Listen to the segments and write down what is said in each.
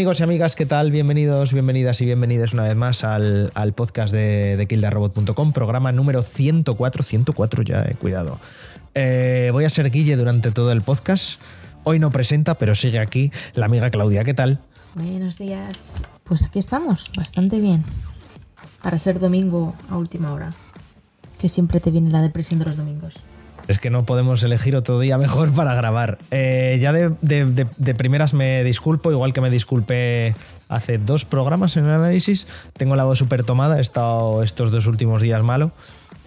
Amigos y amigas, ¿qué tal? Bienvenidos, bienvenidas y bienvenidas una vez más al, al podcast de, de programa número 104, 104 ya, eh, cuidado. Eh, voy a ser Guille durante todo el podcast. Hoy no presenta, pero sigue aquí la amiga Claudia, ¿qué tal? Buenos días. Pues aquí estamos, bastante bien. Para ser domingo a última hora. Que siempre te viene la depresión de los domingos. Es que no podemos elegir otro día mejor para grabar. Eh, ya de, de- de- de primeras me disculpo, igual que me disculpé hace dos programas en el análisis. Tengo la voz súper tomada, he estado estos dos últimos días malo.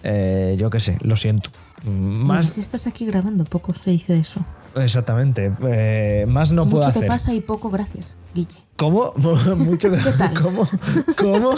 Eh, yo qué sé, lo siento. Más, si estás aquí grabando, poco se dice de eso. exactamente, eh, más no puedo Mucho que hacer. pasa y poco gracias, Guille. ¿Cómo? Mucho ¿Qué tal? ¿Cómo? ¿Cómo?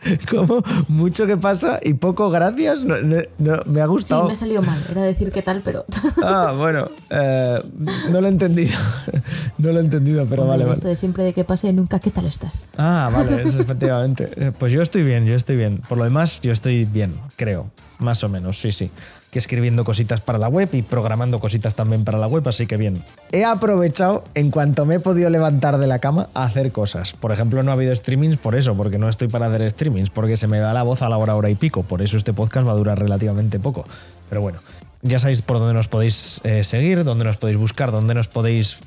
¿Cómo? Mucho que pasa y poco gracias. No, no- no, me ha Sí, gustado. me ha salido mal. Era decir qué tal, pero. Ah, bueno, eh, no lo he entendido. No lo he entendido, pero vale, Esto vale. de siempre de que pase nunca qué tal estás. Ah, vale, efectivamente. Eh, Pues yo estoy bien, yo estoy bien. Por lo demás, yo estoy bien, creo. Más o menos, sí, sí. Que escribiendo cositas para la web y programando cositas también para la web, así que bien. He aprovechado en cuanto me he podido levantar de la cama a hacer cosas. Por ejemplo, no ha habido streamings por eso, porque no estoy para hacer streamings, porque se me va la voz a la hora, hora y pico. Por eso este podcast va a durar relativamente poco. Pero bueno, ya sabéis por dónde nos podéis eh, seguir, dónde nos podéis buscar, dónde nos podéis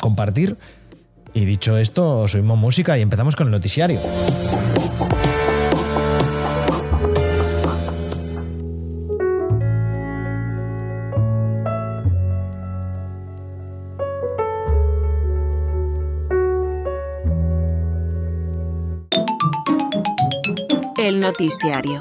compartir. Y dicho esto, os oímos música y empezamos con el noticiario. Noticiario.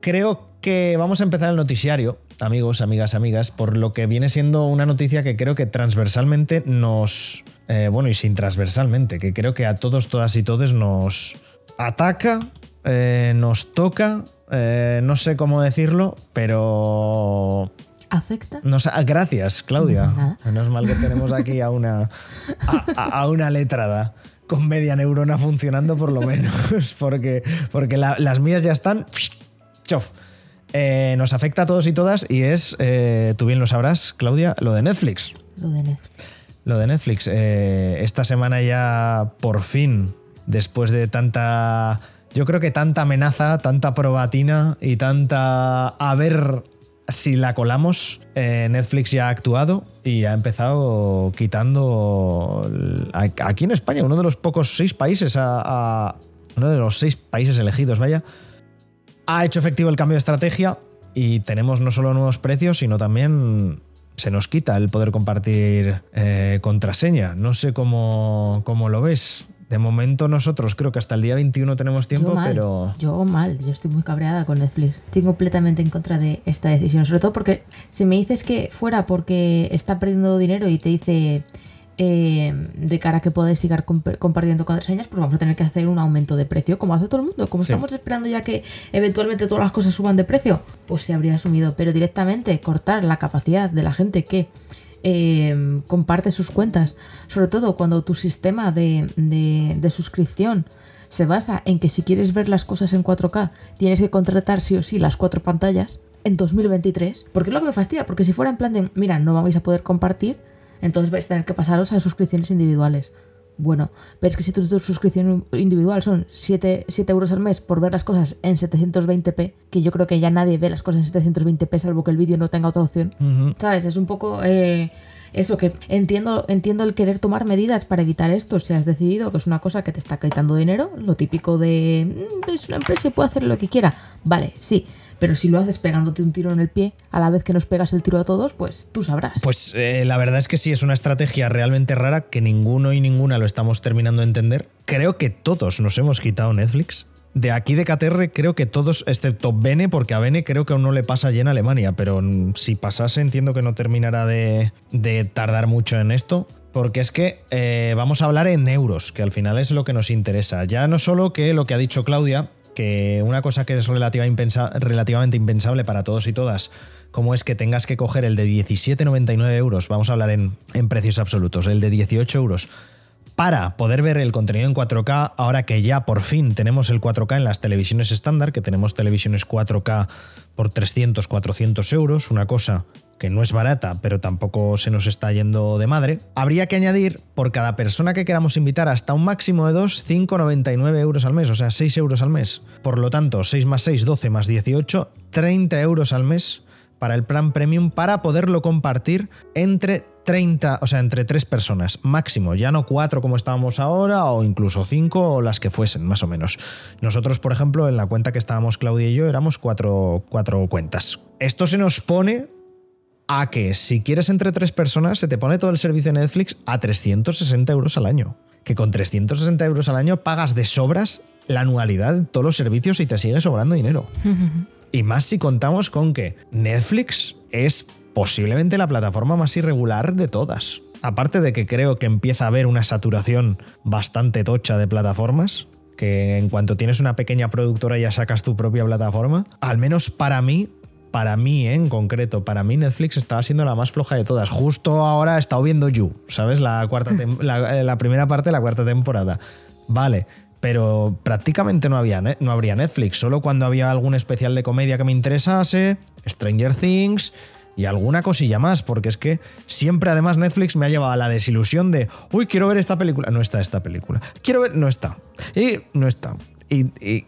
Creo que vamos a empezar el noticiario, amigos, amigas, amigas, por lo que viene siendo una noticia que creo que transversalmente nos... eh, bueno, y sin transversalmente, que creo que a todos, todas y todos nos ataca, eh, nos toca, eh, no sé cómo decirlo, pero ¿Afecta? Nos- gracias, Claudia. Nada. Menos mal que tenemos aquí a una, a una letrada con media neurona funcionando por lo menos, porque, porque la- las mías ya están... chof. Eh, nos afecta a todos y todas y es, eh, tú bien lo sabrás, Claudia, lo de Netflix. Lo de Netflix. Lo de Netflix. eh, esta semana ya por fin, después de tanta... Yo creo que tanta amenaza, tanta probatina y tanta... A ver si la colamos, eh, Netflix ya ha actuado y ha empezado quitando... Aquí en España, uno de los pocos seis países, uno de los seis países elegidos, vaya, ha hecho efectivo el cambio de estrategia y tenemos no solo nuevos precios, sino también se nos quita el poder compartir eh, contraseña. No sé cómo, cómo lo ves. De momento nosotros creo que hasta el día 21 tenemos tiempo, yo mal. pero... Yo mal. Yo estoy muy cabreada con Netflix. Estoy completamente en contra de esta decisión. Sobre todo porque si me dices que fuera porque está perdiendo dinero y te dice eh, de cara a que podáis seguir comp- compartiendo contraseñas, pues vamos a tener que hacer un aumento de precio, como hace todo el mundo. Como Sí. estamos esperando ya que eventualmente todas las cosas suban de precio, pues se habría asumido. Pero directamente cortar la capacidad de la gente que eh, comparte sus cuentas, sobre todo cuando tu sistema de, de- de suscripción se basa en que si quieres ver las cosas en 4K tienes que contratar sí o sí las cuatro pantallas en 2023, porque es lo que me fastidia, porque si fuera en plan de, mira, no vais a poder compartir, entonces vais a tener que pasaros a suscripciones individuales. Bueno, pero es que si tu, tu suscripción individual son 7, 7 euros al mes por ver las cosas en 720p, que yo creo que ya nadie ve las cosas en 720p salvo que el vídeo no tenga otra opción. ¿Sabes? Es un poco eh, eso que entiendo, entiendo el querer tomar medidas para evitar esto. Si has decidido que es una cosa que te está quitando dinero, lo típico de "Mm, es una empresa y puede hacer lo que quiera. Vale, sí. Pero si lo haces pegándote un tiro en el pie, a la vez que nos pegas el tiro a todos, pues tú sabrás. Pues eh, la verdad es que sí, es una estrategia realmente rara que ninguno y ninguna lo estamos terminando de entender. Creo que todos nos hemos quitado Netflix. De aquí de KTR creo que todos, excepto Bene, porque a Bene creo que aún no le pasa allí en Alemania, pero mm, si pasase entiendo que no terminará de, de tardar mucho en esto. Porque es que eh, vamos a hablar en euros, que al final es lo que nos interesa. Ya no solo que lo que ha dicho Claudia, que una cosa que es relativamente impensable para todos y todas, como es que tengas que coger el de 17,99 euros, vamos a hablar en, en precios absolutos, el de 18 euros, para poder ver el contenido en 4K, ahora que ya por fin tenemos el 4K en las televisiones estándar, que tenemos televisiones 4K por 300, 400 euros, una cosa que no es barata, pero tampoco se nos está yendo de madre, habría que añadir por cada persona que queramos invitar hasta un máximo de 2, 5,99 euros al mes, o sea, 6 euros al mes. Por lo tanto, 6 más 6, 12 más 18, 30 euros al mes para el plan premium para poderlo compartir entre 30, o sea, entre 3 personas máximo, ya no 4 como estábamos ahora o incluso 5 o las que fuesen, más o menos. Nosotros, por ejemplo, en la cuenta que estábamos Claudia y yo éramos 4 cuatro cuentas. Esto se nos pone a que si quieres entre tres personas se te pone todo el servicio de Netflix a 360 euros al año. Que con 360 euros al año pagas de sobras la anualidad de todos los servicios y te sigue sobrando dinero. y más si contamos con que Netflix es posiblemente la plataforma más irregular de todas. Aparte de que creo que empieza a haber una saturación bastante tocha de plataformas, que en cuanto tienes una pequeña productora ya sacas tu propia plataforma, al menos para mí para mí en concreto, para mí Netflix estaba siendo la más floja de todas. Justo ahora he estado viendo You, ¿sabes? La, cuarta eh, la, primera parte de la cuarta temporada. Vale, pero prácticamente no, había, no habría Netflix, solo cuando había algún especial de comedia que me interesase, Stranger Things y alguna cosilla más, porque es que siempre además Netflix me ha llevado a la desilusión de, uy, quiero ver esta película, no está esta película, quiero ver, no está, y no está, y, y,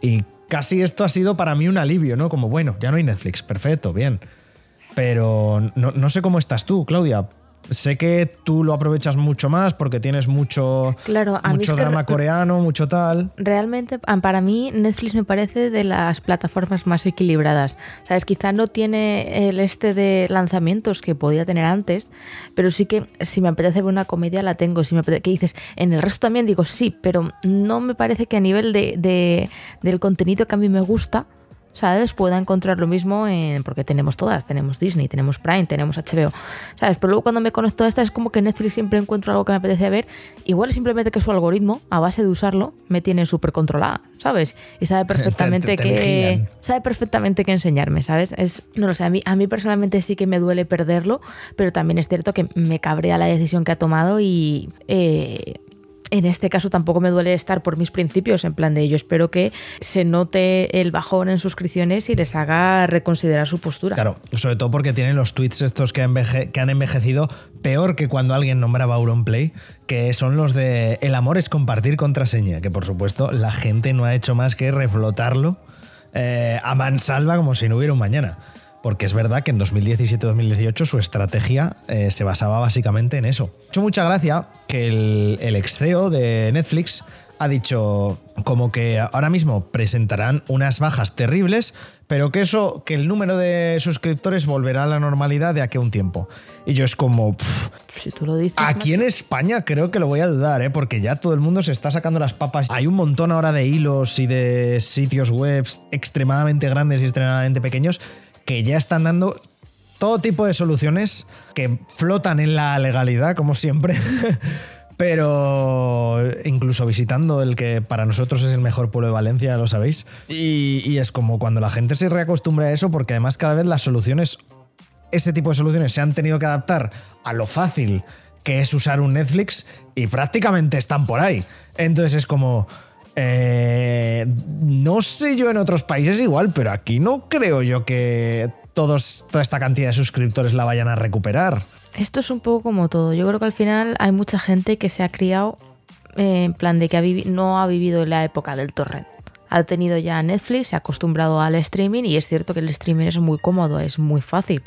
y casi esto ha sido para mí un alivio, ¿no? Como, bueno, ya no hay Netflix, perfecto, bien. Pero no, no sé cómo estás tú, Claudia. Sé que tú lo aprovechas mucho más porque tienes mucho, claro, mucho drama coreano, mucho tal. Realmente, ah, para mí, Netflix me parece de las plataformas más equilibradas. Sabes, quizá no tiene el este de lanzamientos que podía tener antes, pero sí que si me apetece ver una comedia la tengo. Si me apetece, que dices, en el resto también digo sí, pero no me parece que a nivel de, del contenido que a mí me gusta, ¿sabes? Pueda encontrar lo mismo en, porque tenemos todas, tenemos Disney, tenemos Prime, tenemos HBO, ¿sabes? Pero luego cuando me conecto a esta es como que Netflix siempre encuentro algo que me apetece ver, igual es simplemente que su algoritmo, a base de usarlo, me tiene súper controlada, ¿sabes? Y sabe perfectamente que sabe perfectamente qué enseñarme, ¿sabes? Es, no lo sé, a mí, a mí personalmente sí que me duele perderlo, pero también es cierto que me cabrea la decisión que ha tomado y eh, en este caso tampoco me duele estar por mis principios, en plan de yo espero que se note el bajón en suscripciones y les haga reconsiderar su postura. Claro, sobre todo porque tienen los tweets estos que, que han envejecido peor que cuando alguien nombraba Auronplay, que son los de el amor es compartir contraseña, que por supuesto la gente no ha hecho más que reflotarlo eh, a mansalva como si no hubiera un mañana porque es verdad que en 2017-2018 su estrategia eh, se basaba básicamente en eso. Ha hecho mucha gracia que el, el ex CEO de Netflix ha dicho como que ahora mismo presentarán unas bajas terribles, pero que eso, que el número de suscriptores volverá a la normalidad de aquí a un tiempo. Y yo es como, si tú lo dices, aquí en España creo que lo voy a dudar, ¿eh? porque ya todo el mundo se está sacando las papas. Hay un montón ahora de hilos y de sitios web extremadamente grandes y extremadamente pequeños que ya están dando todo tipo de soluciones que flotan en la legalidad, como siempre. pero incluso visitando el que para nosotros es el mejor pueblo de Valencia, lo sabéis. Y, es como cuando la gente se reacostumbra a eso, porque además cada vez las soluciones, ese tipo de soluciones se han tenido que adaptar a lo fácil que es usar un Netflix y prácticamente están por ahí. Entonces es como... Eh, no sé yo en otros países igual, pero aquí no creo yo que todos, toda esta cantidad de suscriptores la vayan a recuperar. Esto es un poco como todo. Yo creo que al final hay mucha gente que se ha criado en plan de que no ha vivido la época del torrent. Ha tenido ya Netflix, se ha acostumbrado al streaming y es cierto que el streaming es muy cómodo, es muy fácil.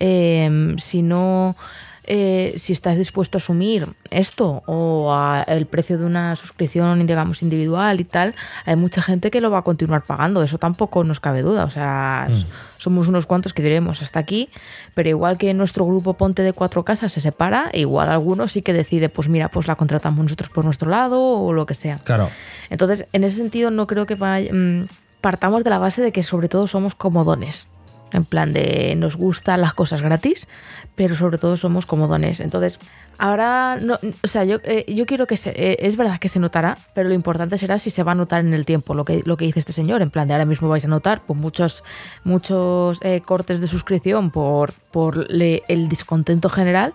Eh, si no eh, si estás dispuesto a asumir esto o el precio de una suscripción, digamos, individual y tal, hay mucha gente que lo va a continuar pagando. Eso tampoco nos cabe duda. O sea, mm. somos unos cuantos que diremos hasta aquí, pero igual que nuestro grupo Ponte de Cuatro Casas se separa, igual alguno sí que decide, pues mira, pues la contratamos nosotros por nuestro lado o lo que sea. Claro. Entonces, en ese sentido, no creo que mm, partamos de la base de que sobre todo somos comodones. En plan de nos gustan las cosas gratis, pero sobre todo somos comodones. Entonces, ahora, no, o sea, yo, eh, yo quiero que se, eh, es verdad que se notará, pero lo importante será si se va a notar en el tiempo, lo que, lo que dice este señor, en plan de ahora mismo vais a notar pues, muchos, muchos eh, cortes de suscripción por, por el descontento general,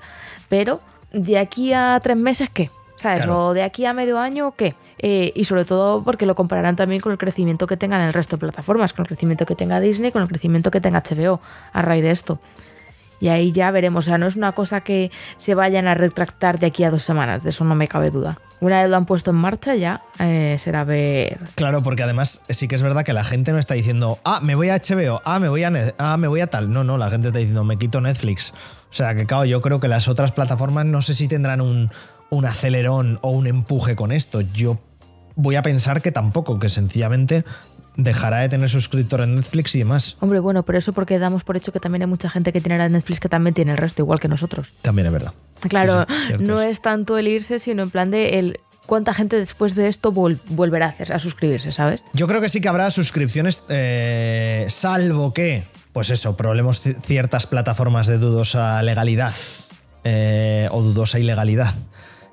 pero de aquí a tres meses, ¿qué? ¿Sabes? O de aquí a medio año, ¿qué? Eh, y sobre todo porque lo compararán también con el crecimiento que tengan el resto de plataformas, con el crecimiento que tenga Disney, con el crecimiento que tenga HBO a raíz de esto. Y ahí ya veremos, o sea, no es una cosa que se vayan a retractar de aquí a dos semanas, de eso no me cabe duda. Una vez lo han puesto en marcha ya eh, será ver... Claro, porque además sí que es verdad que la gente no está diciendo, ah, me voy a HBO, ah, me voy a, Net- ah, me voy a tal. No, no, la gente está diciendo, me quito Netflix. O sea, que claro, yo creo que las otras plataformas no sé si tendrán un, un acelerón o un empuje con esto. Yo voy a pensar que tampoco, que sencillamente dejará de tener suscriptores en Netflix y demás. Hombre, bueno, pero eso porque damos por hecho que también hay mucha gente que tiene la Netflix que también tiene el resto, igual que nosotros. También es verdad. Claro, Sí, sí, cierto no es. tanto el irse, sino en plan de el cuánta gente después de esto vol- volverá a hacer, a suscribirse, ¿sabes? Yo creo que sí que habrá suscripciones, eh, salvo que, pues eso, probemos ci- ciertas plataformas de dudosa legalidad eh, o dudosa ilegalidad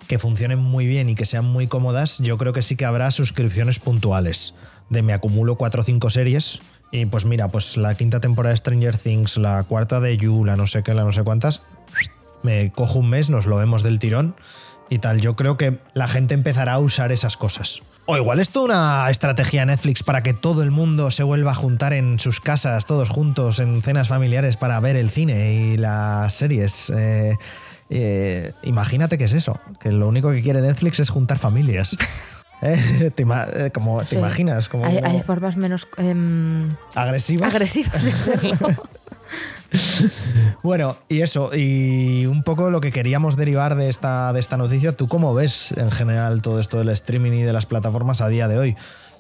que funcionen muy bien y que sean muy cómodas. Yo creo que sí que habrá suscripciones puntuales. De me acumulo cuatro o cinco series y pues mira, pues la quinta temporada de Stranger Things, la cuarta de You, la no sé qué, la no sé cuántas. Me cojo un mes, nos lo vemos del tirón y tal. Yo creo que la gente empezará a usar esas cosas. O igual es una estrategia Netflix para que todo el mundo se vuelva a juntar en sus casas, todos juntos, en cenas familiares para ver el cine y las series. Eh, eh, imagínate que es eso, que lo único que quiere Netflix es juntar familias. Eh, ¿Te, eh, como, ¿te Sí. imaginas? Como, Hay, como hay formas menos em, agresivas. agresivas de hacerlo. Bueno, y eso, y un poco lo que queríamos derivar de esta, de esta noticia, ¿tú cómo ves en general todo esto del streaming y de las plataformas a día de hoy?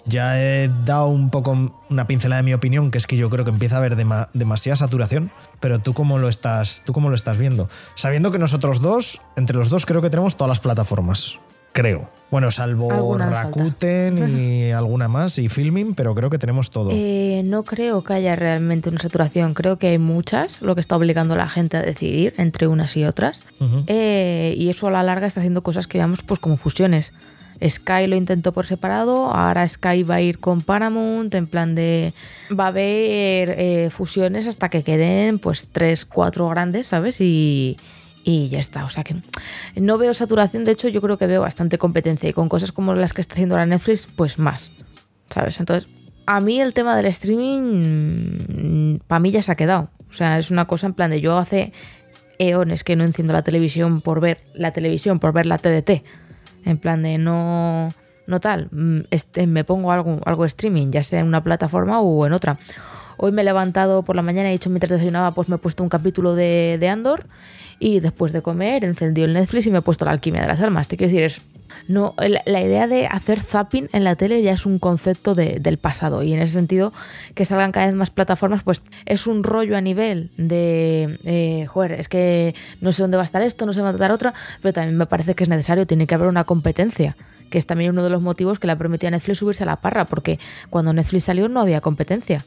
Ya he dado un poco una pincelada de mi opinión, que es que yo creo que empieza a haber dema- demasiada saturación, pero tú cómo lo estás, tú cómo lo estás viendo, sabiendo que nosotros dos, entre los dos creo que tenemos todas las plataformas, creo. Bueno, salvo falta. Rakuten y alguna más y Filming, pero creo que tenemos todo. Eh, no creo que haya realmente una saturación. Creo que hay muchas, lo que está obligando a la gente a decidir entre unas y otras. Eh, y eso a la larga está haciendo cosas que llamamos pues como fusiones. Sky lo intentó por separado, ahora Sky va a ir con Paramount, en plan de... Va a haber eh, fusiones hasta que queden pues tres, cuatro grandes, ¿sabes? Y, y ya está. O sea que no veo saturación, de hecho yo creo que veo bastante competencia y con cosas como las que está haciendo ahora Netflix, pues más. ¿Sabes? Entonces, a mí el tema del streaming, para mí ya se ha quedado. O sea, es una cosa en plan de yo hace eones que no enciendo la televisión por ver la televisión, por ver la TDT. En plan de no, no tal. mm, Este, me pongo algo, algo streaming, ya sea en una plataforma o en otra. Hoy me he levantado por la mañana y he dicho mientras desayunaba, pues me he puesto un capítulo de, de Andor y después de comer he encendido el Netflix y me he puesto la alquimia de las almas. Te quiero decir, es, no, la, la idea de hacer zapping en la tele ya es un concepto de- del pasado y en ese sentido que salgan cada vez más plataformas pues es un rollo a nivel de eh, joder es que no sé dónde va a estar esto no sé dónde va a estar otra pero también me parece que es necesario tiene que haber una competencia que es también uno de los motivos que le ha permitido a Netflix subirse a la parra porque cuando Netflix salió no había competencia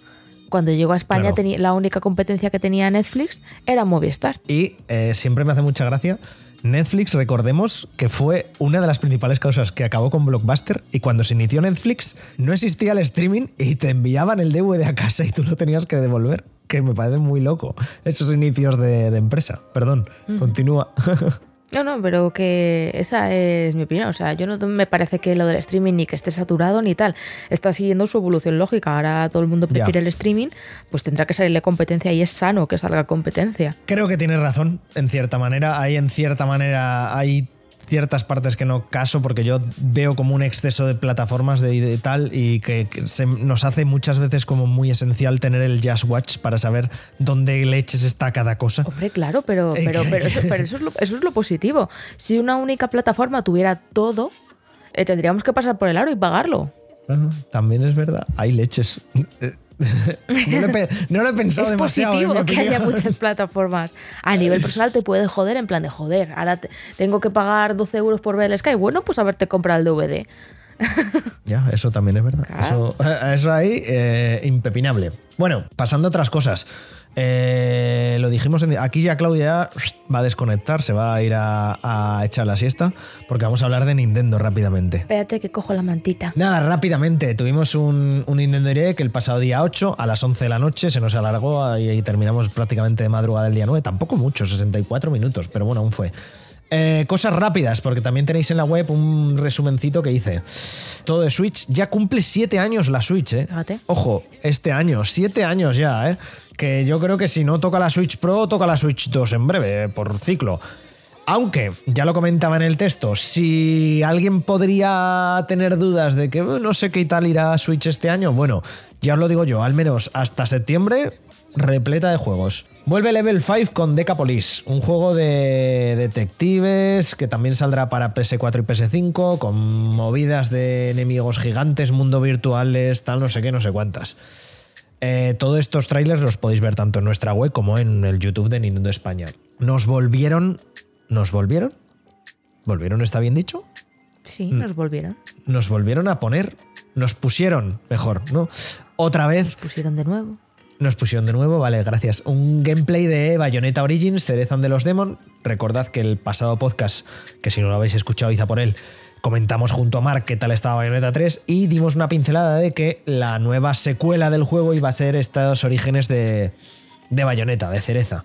cuando llegó a España Claro. tenía, la única competencia que tenía Netflix era Movistar Y eh, siempre me hace mucha gracia. Netflix, recordemos que fue una de las principales causas que acabó con Blockbuster y cuando se inició Netflix no existía el streaming y te enviaban el DVD a casa y tú lo tenías que devolver. Que me parece muy loco esos inicios de, de empresa. Perdón, continúa. No, no, pero que esa es mi opinión. O sea, yo no me parece que lo del streaming ni que esté saturado ni tal. Está siguiendo su evolución lógica. Ahora todo el mundo prefiere Ya. el streaming, pues tendrá que salirle competencia y es sano que salga competencia. Creo que tienes razón, en cierta manera. Hay en cierta manera, hay ciertas partes que no caso porque yo veo como un exceso de plataformas de, de tal y que, que se nos hace muchas veces como muy esencial tener el Just Watch para saber dónde leches está cada cosa. Hombre, claro, pero, Eh, pero, pero, eso, pero eso es lo, eso es lo positivo. Si una única plataforma tuviera todo, eh, tendríamos que pasar por el aro y pagarlo. También es verdad, hay leches. no, lo he, pe- no lo he pensado es demasiado. en positivo mi que haya muchas plataformas. A nivel personal te puede joder en plan de joder, ahora te- tengo que pagar 12 euros por ver el Sky. Bueno, pues haberte comprado el DVD. Ya, eso también es verdad. Claro. Eso, eso ahí, eh, impepinable. Bueno, pasando a otras cosas. Eh, lo dijimos en- aquí ya Claudia va a desconectar, se va a ir a, a echar la siesta, porque vamos a hablar de Nintendo rápidamente. Espérate que cojo la mantita. Nada, rápidamente. Tuvimos un, un Nintendo Direct el pasado día 8 a las 11 de la noche, se nos alargó y, y terminamos prácticamente de madrugada del día 9. Tampoco mucho, 64 minutos, pero bueno, aún fue. Eh, cosas rápidas, porque también tenéis en la web un resumencito que hice. Todo de Switch. Ya cumple 7 años la Switch, ¿eh? Ojo, este año, 7 años ya, ¿eh? Que yo creo que si no toca la Switch Pro, toca la Switch 2 en breve, por ciclo. Aunque, ya lo comentaba en el texto, si alguien podría tener dudas de que "Eh, no sé qué tal irá Switch este año, bueno, ya os lo digo yo, al menos hasta septiembre, repleta de juegos. Vuelve Level 5 con Decapolis, un juego de detectives que también saldrá para PS4 y PS5, con movidas de enemigos gigantes, mundo virtuales, tal, no sé qué, no sé cuántas. Eh, todos estos trailers los podéis ver tanto en nuestra web como en el YouTube de Nintendo España. Nos volvieron. ¿Nos volvieron? ¿Volvieron está bien dicho? Sí, nos volvieron. Nos volvieron a poner. Nos pusieron, mejor, ¿no? Otra vez. Nos pusieron de nuevo. Nos pusieron de nuevo, vale, gracias. Un gameplay de Bayonetta Origins, Cerezan de los Demon. Recordad que el pasado podcast, que si no lo habéis escuchado, hizo por él, comentamos junto a Mark qué tal estaba Bayonetta 3 y dimos una pincelada de que la nueva secuela del juego iba a ser estos orígenes de, de Bayonetta, de Cereza.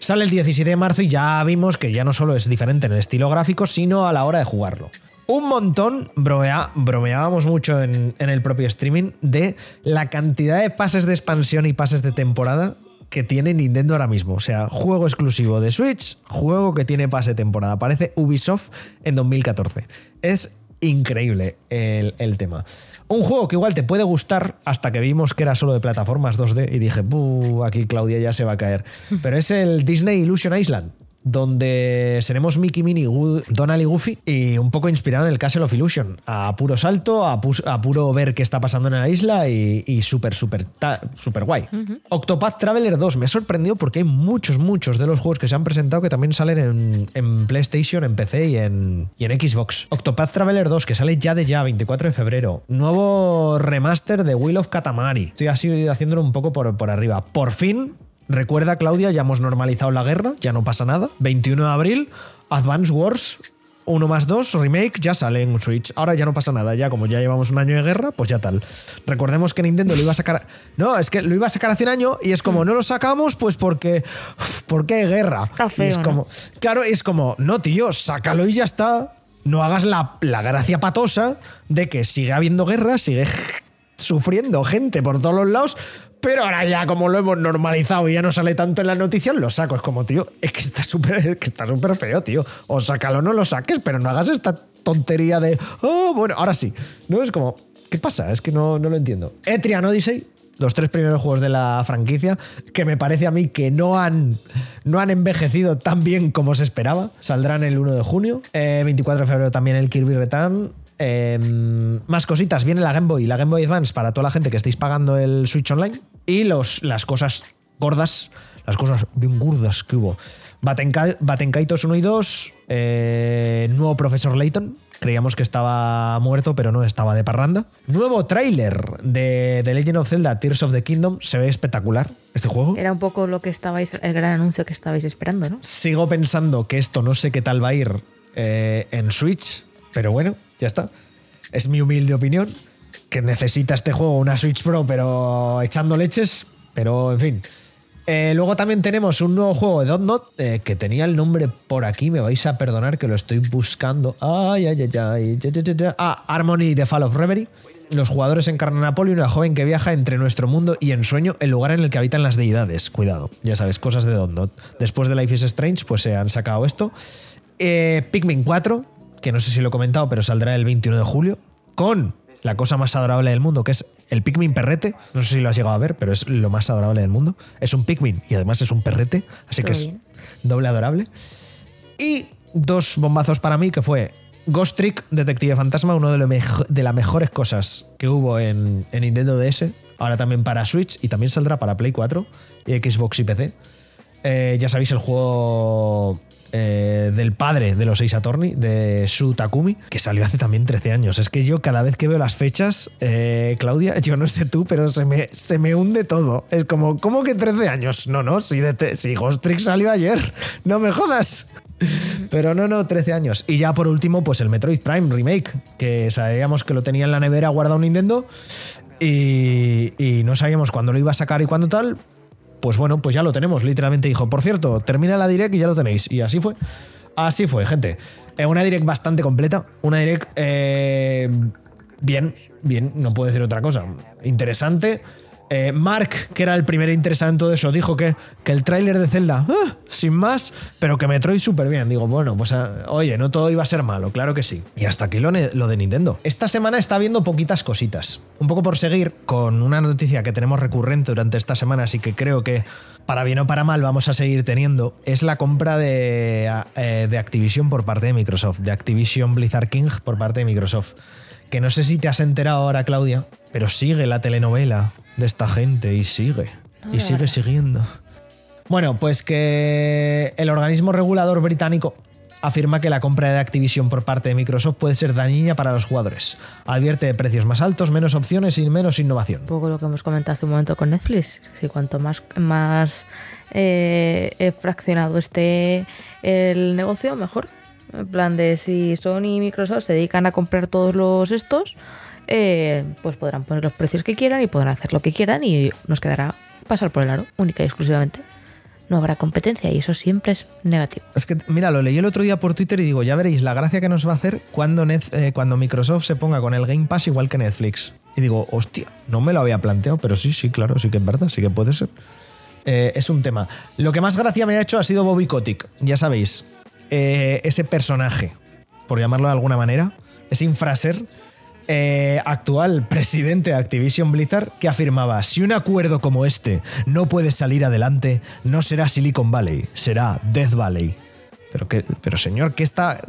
Sale el 17 de marzo y ya vimos que ya no solo es diferente en el estilo gráfico, sino a la hora de jugarlo. Un montón, bromea- bromeábamos mucho en, en el propio streaming, de la cantidad de pases de expansión y pases de temporada que tiene Nintendo ahora mismo. O sea, juego exclusivo de Switch, juego que tiene pase temporada. Parece Ubisoft en 2014. Es increíble el, el tema. Un juego que igual te puede gustar hasta que vimos que era solo de plataformas 2D y dije, "Buh, aquí Claudia ya se va a caer. Pero es el Disney Illusion Island donde seremos Mickey, Minnie, Donald y Goofy y un poco inspirado en el Castle of Illusion. A puro salto, a, puro ver qué está pasando en la isla y, y súper, súper, súper guay. Octopath Traveler 2 me ha sorprendido porque hay muchos, muchos de los juegos que se han presentado que también salen en, en PlayStation, en PC y en, y en Xbox. Octopath Traveler 2 que sale ya de ya, 24 de febrero. Nuevo remaster de Will of Katamari. Estoy así haciéndolo un poco por, por arriba. Por fin Recuerda, Claudia, ya hemos normalizado la guerra, ya no pasa nada. 21 de abril, Advance Wars 1 más 2 Remake ya sale en Switch. Ahora ya no pasa nada, ya como ya llevamos un año de guerra, pues ya tal. Recordemos que Nintendo lo iba a sacar. No, es que lo iba a sacar hace un año y es como, no lo sacamos, pues porque. hay guerra. Está feo, y es ¿no? como. Claro, es como, no, tío, sácalo y ya está. No hagas la, la gracia patosa de que sigue habiendo guerra, sigue sufriendo gente por todos los lados, pero ahora ya como lo hemos normalizado y ya no sale tanto en las noticias, lo saco. Es como, tío, es que está súper que feo, tío. O sácalo no lo saques, pero no hagas esta tontería de, oh, bueno, ahora sí. No es como, ¿qué pasa? Es que no, no lo entiendo. Etrian Odyssey, los tres primeros juegos de la franquicia, que me parece a mí que no han, no han envejecido tan bien como se esperaba. Saldrán el 1 de junio. Eh, 24 de febrero también el Kirby Return. Eh, más cositas, viene la Game Boy y la Game Boy Advance para toda la gente que estéis pagando el Switch Online. Y los, las cosas gordas, las cosas bien gordas que hubo. Batenka- Batenkaitos 1 y 2, eh, nuevo Profesor Layton. Creíamos que estaba muerto, pero no, estaba de parranda. Nuevo tráiler de The Legend of Zelda Tears of the Kingdom. Se ve espectacular este juego. Era un poco lo que estabais, el gran anuncio que estabais esperando, ¿no? Sigo pensando que esto no sé qué tal va a ir eh, en Switch, pero bueno, ya está. Es mi humilde opinión, que necesita este juego una Switch Pro, pero echando leches, pero en fin. Eh, luego también tenemos un nuevo juego de Dotnot, eh, que tenía el nombre por aquí, me vais a perdonar que lo estoy buscando. Ay, ay, ay, ay. Ah, Harmony The Fall of Reverie. Los jugadores encarnan a Polly, una joven que viaja entre nuestro mundo y ensueño, el lugar en el que habitan las deidades. Cuidado, ya sabes, cosas de Dotnot. Después de Life is Strange, pues se han sacado esto. Eh, Pikmin 4, que no sé si lo he comentado, pero saldrá el 21 de julio, con la cosa más adorable del mundo, que es el Pikmin perrete. No sé si lo has llegado a ver, pero es lo más adorable del mundo. Es un Pikmin y además es un perrete, así que es doble adorable. Y dos bombazos para mí, que fue Ghost Trick Detective Fantasma, uno de, lo mejo- de las mejores cosas que hubo en, en Nintendo DS. Ahora también para Switch y también saldrá para Play 4 y Xbox y PC. Eh, ya sabéis, el juego eh, del padre de los seis Attorney, de Shu Takumi, que salió hace también 13 años. Es que yo cada vez que veo las fechas, eh, Claudia, yo no sé tú, pero se me, se me hunde todo. Es como, ¿cómo que 13 años? No, no, si, si Ghost Trick salió ayer, no me jodas. Pero no, no, 13 años. Y ya por último, pues el Metroid Prime Remake, que sabíamos que lo tenía en la nevera guardado Nintendo y no sabíamos cuándo lo iba a sacar y cuándo tal. Pues bueno, pues ya lo tenemos. Literalmente dijo, por cierto, termina la direct y ya lo tenéis. Y así fue. Así fue, gente. Eh, una direct bastante completa. Una direct eh, bien, bien, no puedo decir otra cosa. Interesante. Eh, Mark, que era el primer interesado en todo eso, dijo que, que el tráiler de Zelda, ah, sin más, pero que Metroid súper bien. Digo, bueno, pues ah, oye, no todo iba a ser malo, claro que sí. Y hasta aquí lo, lo de Nintendo. Esta semana está viendo poquitas cositas. Un poco por seguir con una noticia que tenemos recurrente durante esta semana, así que creo que para bien o para mal vamos a seguir teniendo, es la compra de, eh, de Activision por parte de Microsoft, de Activision Blizzard King por parte de Microsoft. Que no sé si te has enterado ahora, Claudia, pero sigue la telenovela de esta gente y sigue. Y sigue siguiendo. Bueno, pues que el organismo regulador británico afirma que la compra de Activision por parte de Microsoft puede ser dañina para los jugadores. Advierte de precios más altos, menos opciones y menos innovación. Un poco lo que hemos comentado hace un momento con Netflix. Si cuanto más, más eh, fraccionado esté el negocio, mejor. En plan de si Sony y Microsoft se dedican a comprar todos los estos, eh, pues podrán poner los precios que quieran y podrán hacer lo que quieran y nos quedará pasar por el aro, única y exclusivamente. No habrá competencia y eso siempre es negativo. Es que, mira, lo leí el otro día por Twitter y digo, ya veréis la gracia que nos va a hacer cuando, Net- eh, cuando Microsoft se ponga con el Game Pass igual que Netflix. Y digo, hostia, no me lo había planteado, pero sí, sí, claro, sí que es verdad, sí que puede ser. Eh, es un tema. Lo que más gracia me ha hecho ha sido Bobby Kotick, ya sabéis, eh, ese personaje, por llamarlo de alguna manera, ese infraser eh, actual presidente de Activision Blizzard que afirmaba, si un acuerdo como este no puede salir adelante, no será Silicon Valley, será Death Valley. Pero, pero señor, ¿qué está,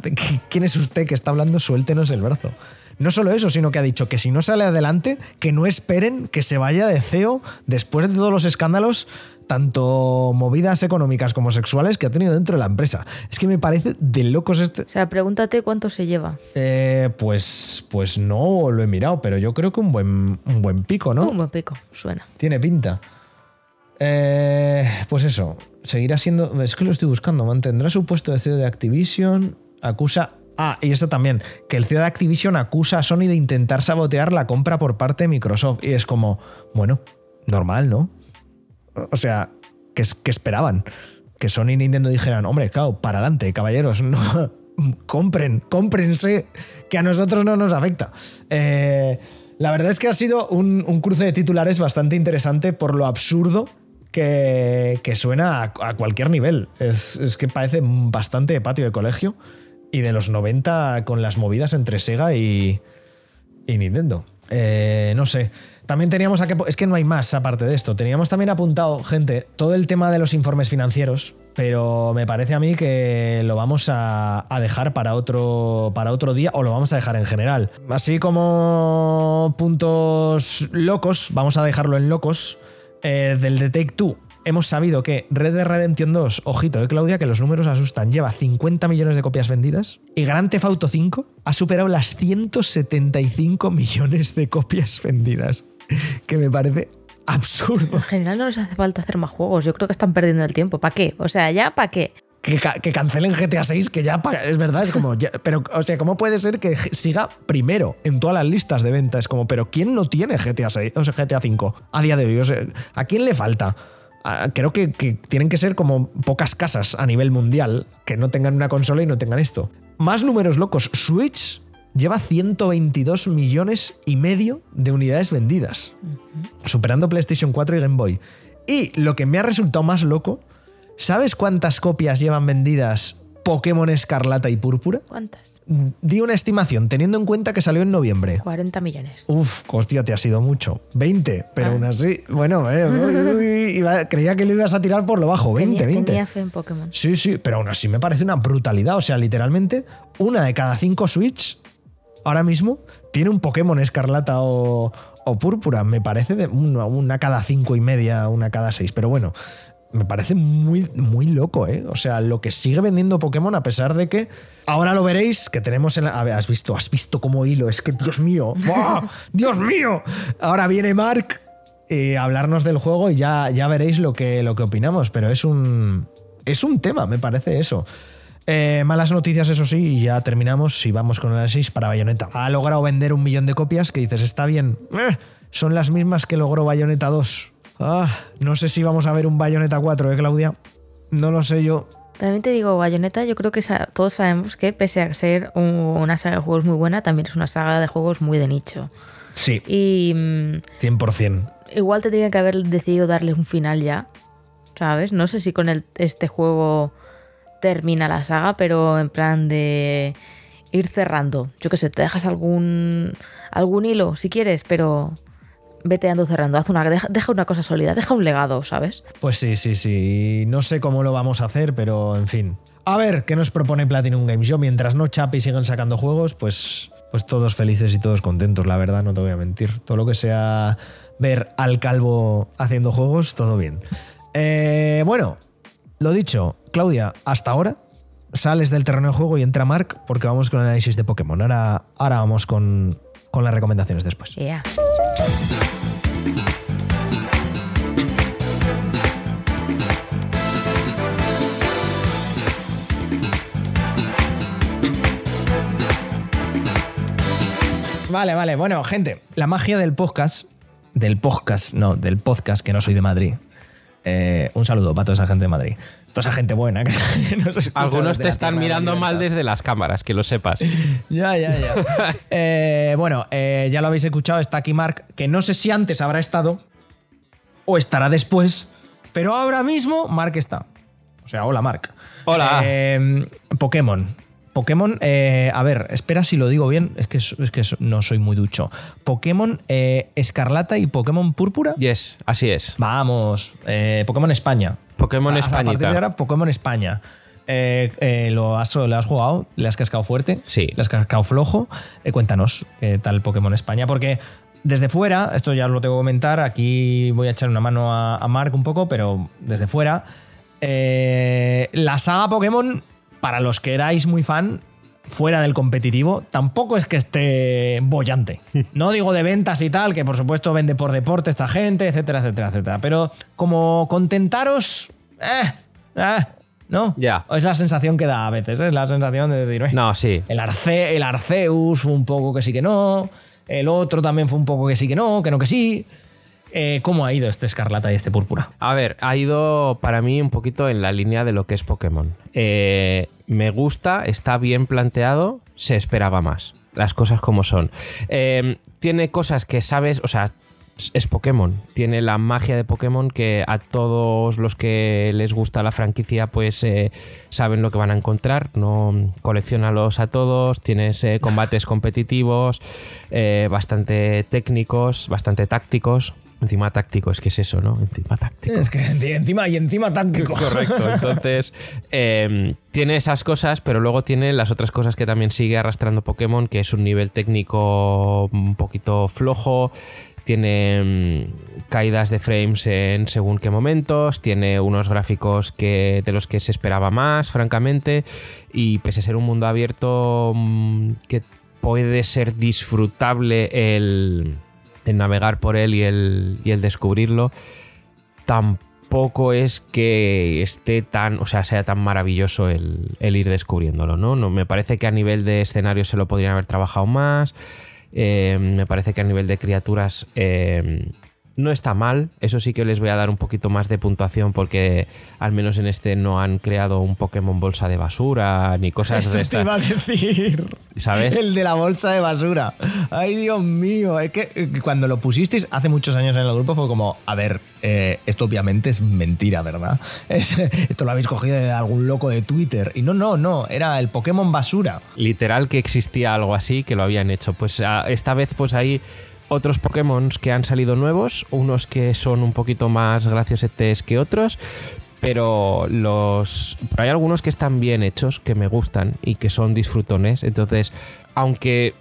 ¿quién es usted que está hablando? Suéltenos el brazo. No solo eso, sino que ha dicho que si no sale adelante, que no esperen que se vaya de CEO después de todos los escándalos, tanto movidas económicas como sexuales que ha tenido dentro de la empresa. Es que me parece de locos este... O sea, pregúntate cuánto se lleva. Eh, pues, pues no lo he mirado, pero yo creo que un buen, un buen pico, ¿no? Un buen pico, suena. Tiene pinta. Eh, pues eso, seguirá siendo. Es que lo estoy buscando. Mantendrá su puesto de CEO de Activision. Acusa. Ah, y eso también, que el CEO de Activision acusa a Sony de intentar sabotear la compra por parte de Microsoft. Y es como, bueno, normal, ¿no? O sea, que esperaban? Que Sony y Nintendo dijeran, hombre, claro, para adelante, caballeros, no, compren, cómprense, que a nosotros no nos afecta. Eh, la verdad es que ha sido un, cruce de titulares bastante interesante por lo absurdo que, suena a, cualquier nivel. Es, que parece bastante patio de colegio y de los 90 con las movidas entre Sega y, y Nintendo. Eh, no sé. También teníamos a que. Es que no hay más aparte de esto. Teníamos también apuntado, gente, todo el tema de los informes financieros. Pero me parece a mí que lo vamos a, dejar para otro, para otro día o lo vamos a dejar en general. Así como puntos locos, vamos a dejarlo en locos. eh, del The Take. Hemos sabido que Red Dead Redemption 2, ojito de Claudia, que los números asustan, lleva 50 millones de copias vendidas. Y Grand Theft Auto 5 ha superado las 175 millones de copias vendidas. Que me parece absurdo. En general no les hace falta hacer más juegos. Yo creo que están perdiendo el tiempo. ¿Para qué? O sea, ya para qué. Que, ca- que cancelen GTA 6, que ya es verdad, es como. ya- pero, o sea, ¿cómo puede ser que siga primero en todas las listas de venta? Es como, pero ¿quién no tiene GTA 6, o sea, GTA 5 a día de hoy? O sea, ¿A quién le falta? Ah, Creo que, que tienen que ser como pocas casas a nivel mundial que no tengan una consola y no tengan esto. Más números locos. Switch lleva 122 millones y medio de unidades vendidas, superando PlayStation 4 y Game Boy. Y lo que me ha resultado más loco, ¿sabes cuántas copias llevan vendidas Pokémon Escarlata y Púrpura? ¿Cuántas? Di una estimación, teniendo en cuenta que salió en noviembre. 40 millones. Uf, hostia, te ha sido mucho. 20, pero Ah. aún así. Bueno, eh, iba- creía que lo ibas a tirar por lo bajo. 20, tenía, 20. tenía fe en Pokémon. Sí, sí, pero aún así me parece una brutalidad. O sea, literalmente, una de cada cinco Switch ahora mismo tiene un Pokémon escarlata o, o púrpura. Me parece de una, una cada cinco y media, una cada seis. Pero bueno, me parece muy, muy loco, ¿eh? O sea, lo que sigue vendiendo Pokémon, a pesar de que ahora lo veréis, que tenemos en la. Has visto, has visto cómo hilo. Es que, Dios mío. ¡Dios mío! Ahora viene Mark eh, a hablarnos del juego y ya, ya veréis lo que, lo que opinamos. Pero es un. Es un tema, me parece eso. Eh, malas noticias, eso sí, y ya terminamos y vamos con el análisis para Bayonetta. Ha logrado vender un millón de copias que dices, está bien. Eh, son las mismas que logró Bayonetta 2. Ah, no sé si vamos a ver un Bayonetta 4, ¿eh, Claudia? No lo sé yo. También te digo, Bayonetta, yo creo que todos sabemos que pese a ser un- una saga de juegos muy buena, también es una saga de juegos muy de nicho. Sí, Y, mm, 100%. igual tendrían que haber decidido darle un final ya. ¿Sabes? No sé si con el- este juego termina la saga, pero en plan de ir cerrando. Yo qué sé, te dejas algún algún hilo si quieres, pero vete ando cerrando. Haz una, deja, deja una cosa sólida, deja un legado, ¿sabes? Pues sí, sí, sí. No sé cómo lo vamos a hacer, pero en fin. A ver, ¿qué nos propone Platinum Games? Yo, mientras no chape y sigan sacando juegos, pues, pues todos felices y todos contentos, la verdad, no te voy a mentir. Todo lo que sea ver al calvo haciendo juegos, todo bien. Eh, bueno, lo dicho, Claudia, hasta ahora sales del terreno de juego y entra Mark porque vamos con el análisis de Pokémon. Ahora, ahora vamos con, con las recomendaciones después. Yeah. Vale, vale. Bueno, gente, la magia del podcast, del podcast, no, del podcast que no soy de Madrid. Eh, un saludo para toda esa gente de Madrid. Toda esa gente buena que nos Algunos te están de mirando mal desde las cámaras, que lo sepas. Ya, ya, ya. Eh, bueno, eh, ya lo habéis escuchado, está aquí Mark, que no sé si antes habrá estado o estará después, pero ahora mismo Mark está. O sea, hola Mark. Hola. Pokémon. Pokémon, eh, a ver, espera si lo digo bien, es que, es que no soy muy ducho. Pokémon eh, Escarlata y Pokémon Púrpura. Yes, así es. Vamos, eh, Pokémon España. Pokémon A- A partir de ahora, Pokémon España. ¿lo, has, ¿Lo has jugado? ¿Le has cascado fuerte? Sí. ¿Le has cascado flojo? Cuéntanos qué tal Pokémon España, porque desde fuera, esto ya lo tengo que comentar, aquí voy a echar una mano a, a Mark un poco, pero desde fuera, la saga Pokémon, para los que erais muy fan, fuera del competitivo, tampoco es que esté bollante. No digo de ventas y tal, que por supuesto vende por deporte esta gente, etcétera, etcétera, etcétera. Pero como contentaros, eh, eh, ¿no? Ya. Es la sensación que da a veces, es la sensación de decir, "Eh, No, sí. el, Arce, el Arceus fue un poco que sí que no. El otro también fue un poco que sí que no, que no que sí. Eh, ¿Cómo ha ido este escarlata y este púrpura? A ver, ha ido para mí un poquito en la línea de lo que es Pokémon. Eh, me gusta, está bien planteado, se esperaba más. Las cosas como son. Eh, tiene cosas que sabes, o sea, es Pokémon. Tiene la magia de Pokémon que a todos los que les gusta la franquicia, pues saben lo que van a encontrar. No coleccionalos a todos. Tienes combates competitivos, bastante técnicos, bastante tácticos. Encima táctico, es que es eso, ¿no? Encima táctico. Es que encima y encima táctico. Correcto. Entonces, eh, tiene esas cosas, pero luego tiene las otras cosas que también sigue arrastrando Pokémon, que es un nivel técnico un poquito flojo. Tiene mm, caídas de frames en según qué momentos. Tiene unos gráficos que, de los que se esperaba más, francamente. Y pese a ser un mundo abierto mm, que puede ser disfrutable el, el navegar por él y el, y el descubrirlo, tampoco es que esté tan, o sea, sea tan maravilloso el, el ir descubriéndolo, ¿no? ¿no? Me parece que a nivel de escenario se lo podrían haber trabajado más. Eh, me parece que a nivel de criaturas eh, no está mal. Eso sí que les voy a dar un poquito más de puntuación porque al menos en este no han creado un Pokémon bolsa de basura ni cosas de Eso te iba a decir. ¿Sabes? El de la bolsa de basura. Ay, Dios mío. Es que eh, cuando lo pusisteis hace muchos años en el grupo fue como, a ver, eh, esto obviamente es mentira, ¿verdad? Es- esto lo habéis cogido de algún loco de Twitter. Y no, no, no. Era el Pokémon basura. literal que existía algo así que lo habían hecho. Pues ah, esta vez pues hay otros Pokémon que han salido nuevos, unos que son un poquito más graciosetes que otros, pero los hay algunos que están bien hechos, que me gustan y que son disfrutones. Entonces, aunque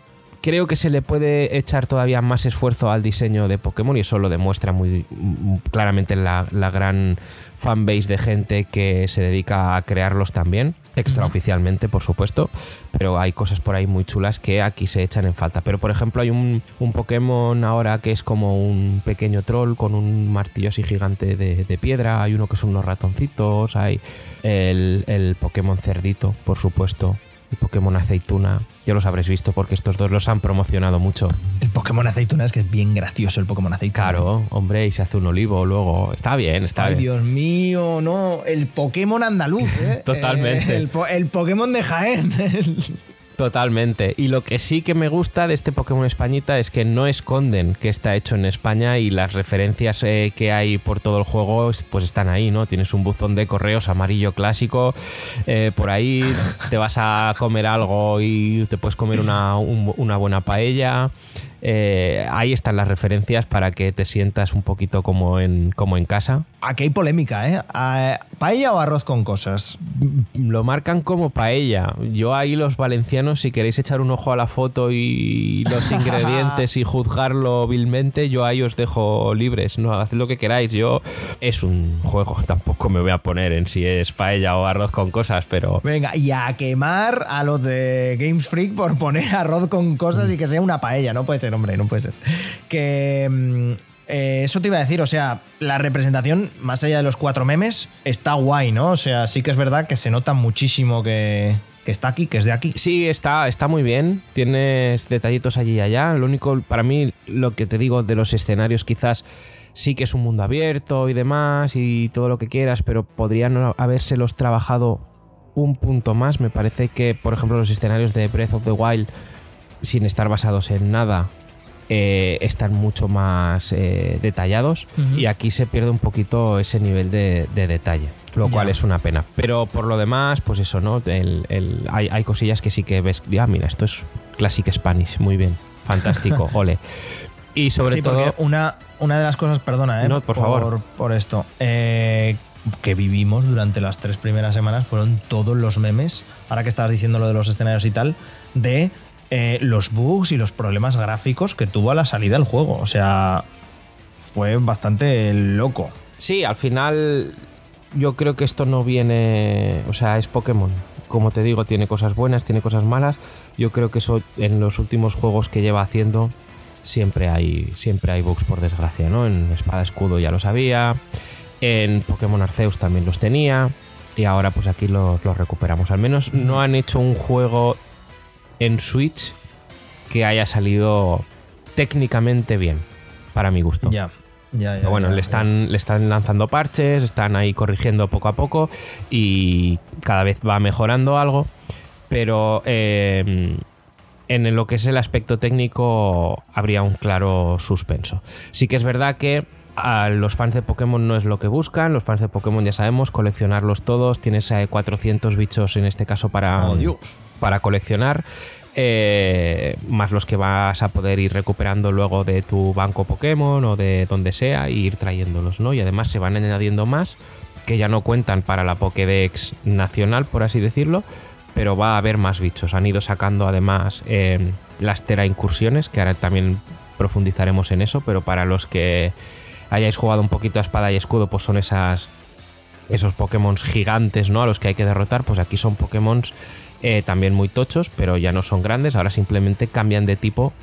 creo que se le puede echar todavía más esfuerzo al diseño de Pokémon y eso lo demuestra muy mm, claramente la, gran fanbase de gente que se dedica a crearlos también, extraoficialmente por supuesto, pero hay cosas por ahí muy chulas que aquí se echan en falta. Pero por ejemplo hay un, Pokémon ahora que es como un pequeño troll con un martillo así gigante de, piedra, hay uno que son unos ratoncitos, hay el Pokémon cerdito, por supuesto, Pokémon aceituna, ya los habréis visto porque estos dos los han promocionado mucho. El Pokémon aceituna es que es bien gracioso el Pokémon aceituna. Claro, hombre, y se hace un olivo luego. Está bien, está Ay, bien. Dios mío, no. El Pokémon andaluz, ¿eh? Totalmente. Eh, el Pokémon de Jaén. Totalmente. Y lo que sí que me gusta de este Pokémon Españita es que no esconden que está hecho en España y las referencias eh, que hay por todo el juego pues están ahí, ¿no? Tienes un buzón de correos amarillo clásico, eh, por ahí te vas a comer algo y te puedes comer una, un- una buena paella. Eh, ahí están las referencias para que te sientas un poquito como en, como en casa. Aquí hay polémica, ¿eh? ¿Paella o arroz con cosas? Lo marcan como paella. Yo ahí los valencianos, si queréis echar un ojo a la foto y los ingredientes y juzgarlo vilmente, yo ahí os dejo libres, ¿no? Haced lo que queráis. Yo es un juego, tampoco me voy a poner en si es paella o arroz con cosas, pero Venga, y a quemar a los de Games Freak por poner arroz con cosas y que sea una paella. No puede ser, hombre, no puede ser. Que. mm, eh, eso te iba a decir, o sea, la representación, más allá de los cuatro memes, está guay, ¿no? O sea, sí que es verdad que se nota muchísimo que, está aquí, que es de aquí. Sí, está, está muy bien. Tienes detallitos allí y allá. Lo único, para mí, lo que te digo de los escenarios, quizás sí que es un mundo abierto y demás y todo lo que quieras, pero podrían habérselos trabajado un punto más. Me parece que, por ejemplo, los escenarios de Breath of the Wild, sin estar basados en nada, eh, están mucho más eh, detallados y aquí se pierde un poquito ese nivel de, de detalle, lo cual es una pena. Pero por lo demás, pues eso, ¿no? El- el- hay, hay cosillas que sí que ves, ah, mira, esto es Classic Spanish, muy bien, fantástico, ole. Y sobre sí, todo, porque una, una de las cosas, perdona, ¿eh? No, por favor. Por esto. eh, que vivimos durante las tres primeras semanas fueron todos los memes, ahora que estabas diciendo lo de los escenarios y tal, de eh, los bugs y los problemas gráficos que tuvo a la salida del juego. O sea, fue bastante loco. sí, al final yo creo que esto no viene, o sea, es Pokémon. Como te digo, tiene cosas buenas, tiene cosas malas. Yo creo que eso en los últimos juegos que lleva haciendo siempre hay siempre hay bugs por desgracia, ¿no? En Espada Escudo ya lo sabía, en Pokémon Arceus también los tenía y ahora pues aquí los, los recuperamos. Al menos no han hecho un juego en Switch que haya salido técnicamente bien, para mi gusto. Ya, ya, ya. Pero bueno, ya, le están, le están lanzando parches, están ahí corrigiendo poco a poco y cada vez va mejorando algo. Pero eh, en lo que es el aspecto técnico habría un claro suspenso. Sí que es verdad que a los fans de Pokémon no es lo que buscan. Los fans de Pokémon ya sabemos, coleccionarlos todos. Tienes eh, 400 bichos en este caso para, Oh, Dios. para coleccionar. eh, más los que vas a poder ir recuperando luego de tu banco Pokémon o de donde sea e ir trayéndolos, ¿no? Y además se van añadiendo más que ya no cuentan para la Pokédex nacional, por así decirlo, pero va a haber más bichos. Han ido sacando además eh, las Tera incursiones, que ahora también profundizaremos en eso, pero para los que hayáis jugado un poquito a espada y escudo, pues son esas esos Pokémon gigantes, ¿no? A los que hay que derrotar, pues aquí son Pokémon también muy tochos, pero ya no son grandes, ahora simplemente cambian de tipo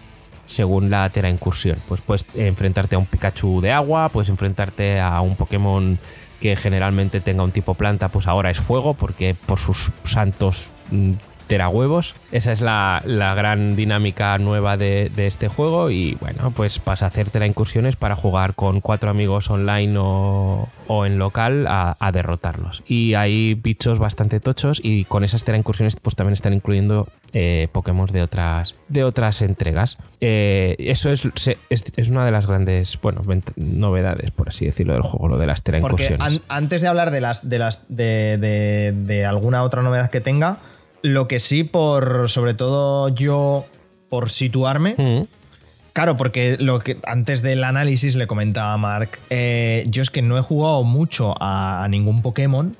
según la Tera incursión. Pues puedes enfrentarte a un Pikachu de agua, puedes enfrentarte a un Pokémon que generalmente tenga un tipo planta, pues ahora es fuego, porque por sus santos mm, terahuevos. Esa es la, la gran dinámica nueva de, de este juego. Y bueno, pues vas a hacer tera incursiones para jugar con cuatro amigos online o, o en local a, a derrotarlos. Y hay bichos bastante tochos y con esas tera incursiones pues también están incluyendo eh, Pokémon de otras, de otras entregas. Eh, eso es, es, es una de las grandes, bueno, novedades, por así decirlo, del juego, lo de las tera Porque incursiones. an- antes de hablar de las de las de, de- de alguna otra novedad que tenga, lo que sí por sobre todo yo por situarme, Mm. claro, porque lo que antes del análisis le comentaba a Mark, eh, yo es que no he jugado mucho a, a ningún Pokémon,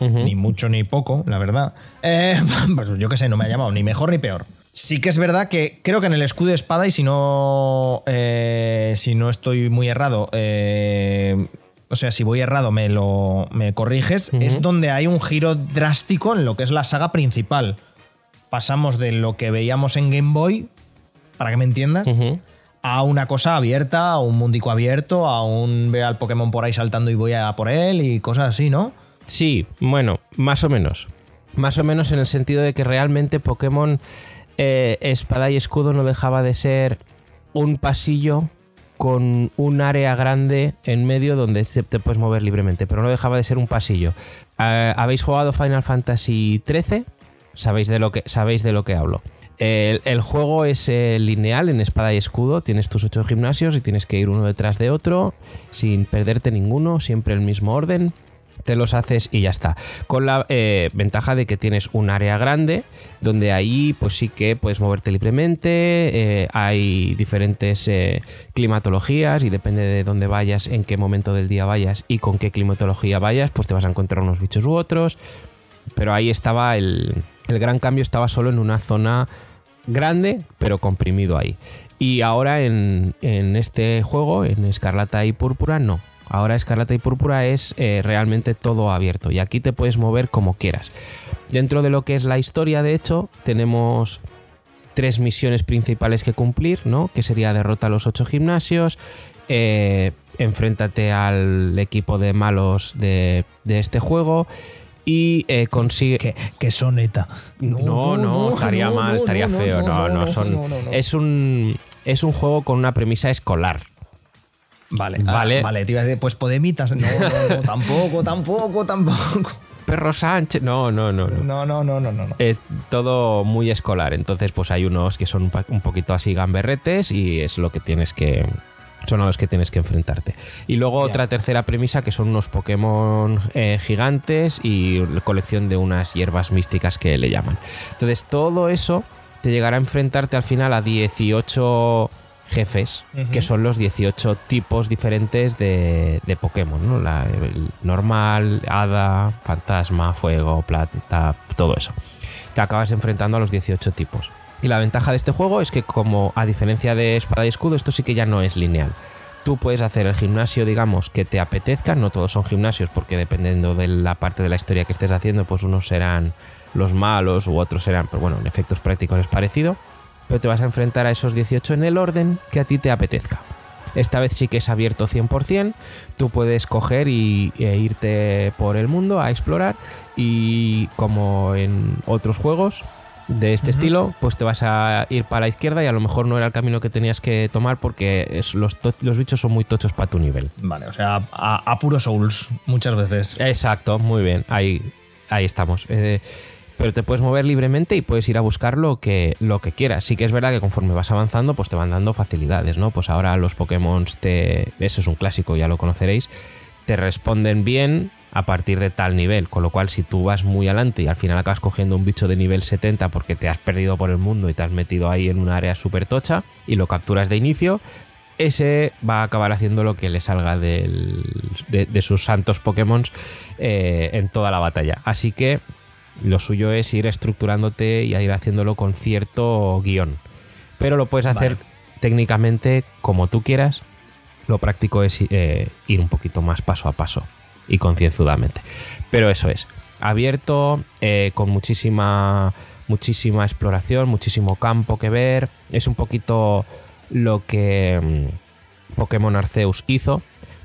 ni mucho ni poco, la verdad. Eh, pues yo qué sé, no me ha llamado ni mejor ni peor. Sí que es verdad que creo que en el escudo de espada, y si no, eh, si no estoy muy errado, eh, o sea, si voy errado me lo me corriges, es donde hay un giro drástico en lo que es la saga principal. Pasamos de lo que veíamos en Game Boy, para que me entiendas, a una cosa abierta, a un mundico abierto, a un ve al Pokémon por ahí saltando y voy a por él y cosas así, ¿no? Sí, bueno, más o menos. Más o menos en el sentido de que realmente Pokémon eh, Espada y Escudo no dejaba de ser un pasillo con un área grande en medio donde te puedes mover libremente, pero no dejaba de ser un pasillo. Eh, ¿Habéis jugado Final Fantasy XIII? sabéis de lo que, sabéis de lo que hablo. El, el juego es eh, lineal en espada y escudo. Tienes tus ocho gimnasios y tienes que ir uno detrás de otro sin perderte ninguno, siempre el mismo orden. Te los haces y ya está. Con la eh, ventaja de que tienes un área grande donde ahí pues sí que puedes moverte libremente. eh, hay diferentes eh, climatologías y depende de dónde vayas, en qué momento del día vayas y con qué climatología vayas, pues te vas a encontrar unos bichos u otros pero ahí estaba el, el gran cambio estaba solo en una zona grande pero comprimido ahí y ahora en, en este juego en Escarlata y Púrpura no ahora Escarlata y Púrpura es eh, realmente todo abierto y aquí te puedes mover como quieras dentro de lo que es la historia de hecho tenemos tres misiones principales que cumplir, ¿no? Que sería derrota a los ocho gimnasios, eh, enfréntate al equipo de malos de, de este juego y eh, consigue... Que, que son ETA. No, no, estaría mal, estaría feo. No, no, son. Es un. Es un juego con una premisa escolar. Vale, Vale. vale. vale, te iba a decir, pues Podemitas. No, no, no, tampoco, tampoco, tampoco. Perro Sánchez. No, no, no, no. No, no, no, no. Es todo muy escolar. Entonces, pues hay unos que son un poquito así gamberretes y es lo que tienes que. Son a los que tienes que enfrentarte. Y luego otra tercera premisa que son unos Pokémon eh, gigantes y colección de unas hierbas místicas que le llaman. Entonces, todo eso te llegará a enfrentarte al final a 18 jefes, que son los 18 tipos diferentes de, de Pokémon, ¿no? La- el normal, hada, fantasma, fuego, plata, todo eso. Te acabas enfrentando a los 18 tipos. Y la ventaja de este juego es que como a diferencia de Espada y Escudo, esto sí que ya no es lineal. Tú puedes hacer el gimnasio, digamos, que te apetezca, no todos son gimnasios porque dependiendo de la parte de la historia que estés haciendo, pues unos serán los malos u otros serán, pero bueno, en efectos prácticos es parecido, pero te vas a enfrentar a esos 18 en el orden que a ti te apetezca. Esta vez sí que es abierto 100%, tú puedes coger y, e irte por el mundo a explorar y como en otros juegos de este estilo, pues te vas a ir para la izquierda y a lo mejor no era el camino que tenías que tomar porque es- los, los bichos son muy tochos para tu nivel. Vale, o sea, a, a puro Souls, muchas veces. Exacto, muy bien, ahí, ahí estamos. Eh, pero te puedes mover libremente y puedes ir a buscar lo que, lo que quieras. Sí que es verdad que conforme vas avanzando, pues te van dando facilidades, ¿no? Pues ahora los Pokémon te. Eso es un clásico, ya lo conoceréis. Te responden bien a partir de tal nivel. Con lo cual, si tú vas muy adelante y al final acabas cogiendo un bicho de nivel 70 porque te has perdido por el mundo y te has metido ahí en un área súper tocha y lo capturas de inicio, ese va a acabar haciendo lo que le salga de, de sus santos Pokémon eh, en toda la batalla. Así que lo suyo es ir estructurándote y ir haciéndolo con cierto guion. Pero lo puedes hacer Vale. técnicamente como tú quieras. Lo práctico es eh, ir un poquito más paso a paso y concienzudamente. Pero eso es, abierto, eh, con muchísima, muchísima exploración, muchísimo campo que ver. Es un poquito lo que mm, Pokémon Arceus hizo,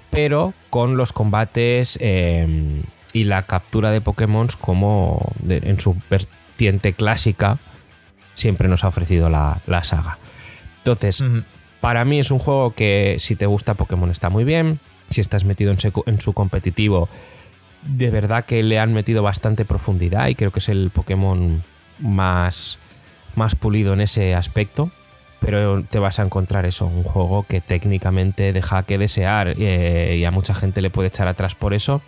pero con los combates eh, y la captura de Pokémon como de- en su vertiente clásica siempre nos ha ofrecido la, la saga. Entonces, para mí es un juego que si te gusta Pokémon está muy bien. Si estás metido en su competitivo, de verdad que le han metido bastante profundidad y creo que es el Pokémon más, más pulido en ese aspecto. Pero te vas a encontrar eso, un juego que técnicamente deja que desear eh, y a mucha gente le puede echar atrás por eso.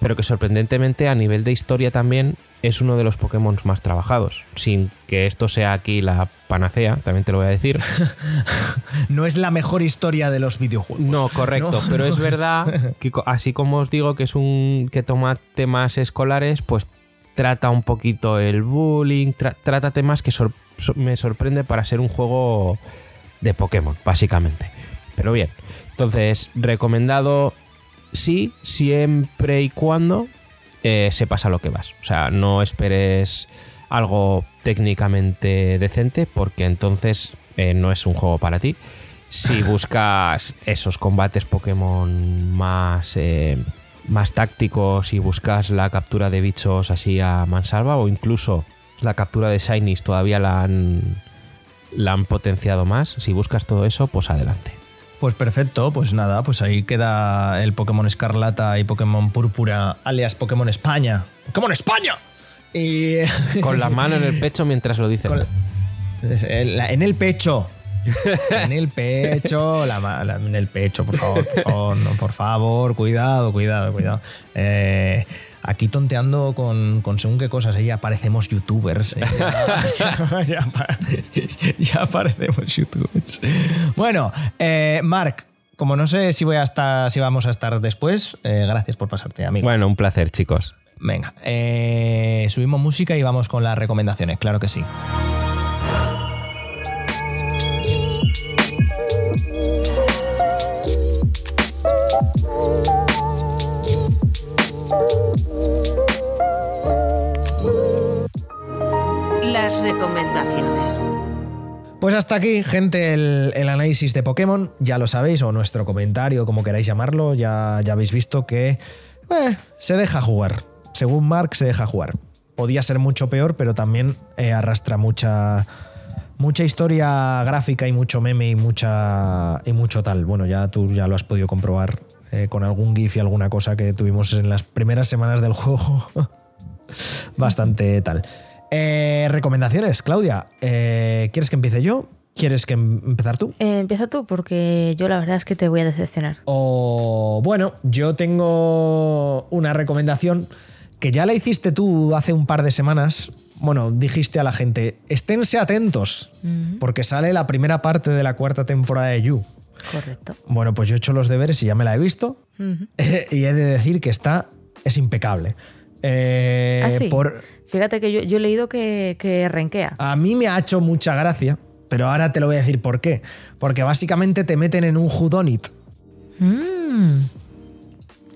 Pero que sorprendentemente a nivel de historia también es uno de los Pokémon más trabajados. Sin que esto sea aquí la panacea, también te lo voy a decir. No es la mejor historia de los videojuegos. No, correcto, No, pero no es es. verdad que así como os digo que es un que toma temas escolares, pues trata un poquito el bullying, tra- trata temas que sor- so- me sorprende para ser un juego de Pokémon, básicamente. Pero bien, entonces recomendado sí, siempre y cuando eh, sepas a lo que vas. O sea, no esperes algo técnicamente decente porque entonces eh, no es un juego para ti. Si buscas esos combates Pokémon más, eh, más tácticos y buscas la captura de bichos así a mansalva o incluso la captura de Shinies todavía la han, la han potenciado más, si buscas todo eso, pues adelante. Pues perfecto, pues nada, pues ahí queda el Pokémon Escarlata y Pokémon Púrpura, alias Pokémon España. ¡Pokémon España! Y Con la mano en el pecho mientras lo dice. Con la- Es el- la- en el pecho. En el pecho, la la- en el pecho, por favor, por favor, no, por favor, cuidado, cuidado, cuidado. Eh, aquí tonteando con, con según qué cosas, eh, ya parecemos youtubers. eh, ya, ya pa- ya parecemos youtubers. Bueno, eh, Marc, como no sé si voy a estar, si vamos a estar después, eh, gracias por pasarte, amigo. Bueno, un placer, chicos. Venga, eh, subimos música y vamos con las recomendaciones, claro que sí. Pues hasta aquí, gente, el, el análisis de Pokémon. Ya lo sabéis, o nuestro comentario, como queráis llamarlo. Ya, ya habéis visto que eh, se deja jugar. Según Mark, se deja jugar. Podía ser mucho peor, pero también eh, arrastra mucha, mucha historia gráfica y mucho meme y, mucha, y mucho tal. Bueno, ya tú ya lo has podido comprobar eh, con algún GIF y alguna cosa que tuvimos en las primeras semanas del juego. Bastante tal. Eh, recomendaciones, Claudia. eh, ¿Quieres que empiece yo? ¿Quieres que em- empezar tú? Eh, empieza tú, porque yo la verdad es que te voy a decepcionar. O bueno, yo tengo una recomendación que ya la hiciste tú hace un par de semanas. Bueno, dijiste a la gente, esténse atentos, porque sale la primera parte de la cuarta temporada de You. Correcto. Bueno, pues yo he hecho los deberes y ya me la he visto. Y he de decir que está, es impecable. Eh, Ah, sí. por, Fíjate que yo, yo he leído que, que renquea. A mí me ha hecho mucha gracia, pero ahora te lo voy a decir por qué. Porque básicamente te meten en un whodunit. Mm.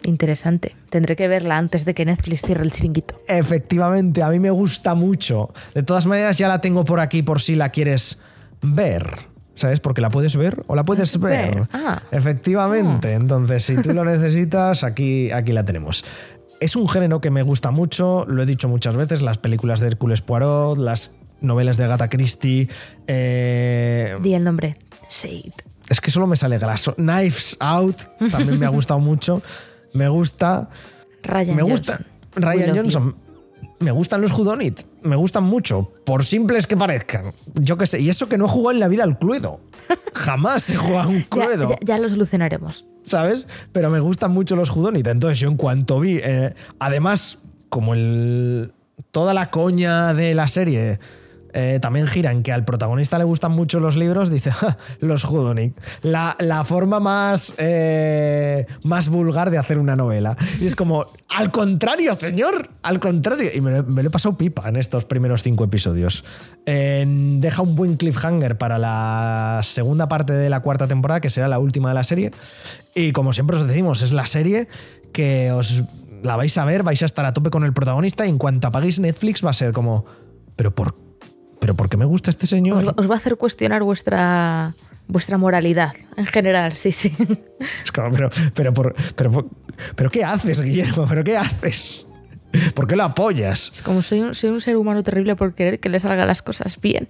Interesante. Tendré que verla antes de que Netflix cierre el chiringuito. Efectivamente, a mí me gusta mucho. De todas maneras, ya la tengo por aquí por si la quieres ver. ¿Sabes? Porque la puedes ver o la puedes ver. ver. Ah. Efectivamente. Entonces, si tú lo necesitas, aquí, aquí la tenemos. Es un género que me gusta mucho, lo he dicho muchas veces, las películas de Hércules Poirot, las novelas de Agatha Christie. eh, Di el nombre. Shade. Es que solo me sale graso. Knives Out también me ha gustado mucho. Me gusta. Ryan me gusta. Johnson. Ryan We love Johnson. Me gustan los Whodunit. Me gustan mucho. Por simples que parezcan. Yo qué sé. Y eso que no he jugado en la vida al Cluedo. Jamás he jugado a un Cluedo. ya- ya lo solucionaremos. ¿Sabes? Pero me gustan mucho los Whodunit. Entonces yo en cuanto vi... eh, además, como el... Toda la coña de la serie... eh, también gira en que al protagonista le gustan mucho los libros, dice "Ja, los Whodunit. La, la forma más, eh, más vulgar de hacer una novela. Y es como, al contrario, señor, al contrario. Y me, me lo he pasado pipa en estos primeros cinco episodios. Deja un buen cliffhanger para la segunda parte de la cuarta temporada, que será la última de la serie. Y como siempre os decimos, es la serie que os la vais a ver, vais a estar a tope con el protagonista y en cuanto apaguéis Netflix va a ser como, pero por, pero ¿por qué me gusta este señor? os va a hacer cuestionar vuestra, vuestra moralidad en general, sí, sí. Es como, pero, pero, por- pero, pero ¿qué haces, Guillermo? ¿Pero qué haces? ¿Por qué lo apoyas? Es como soy un, soy un ser humano terrible por querer que le salgan las cosas bien.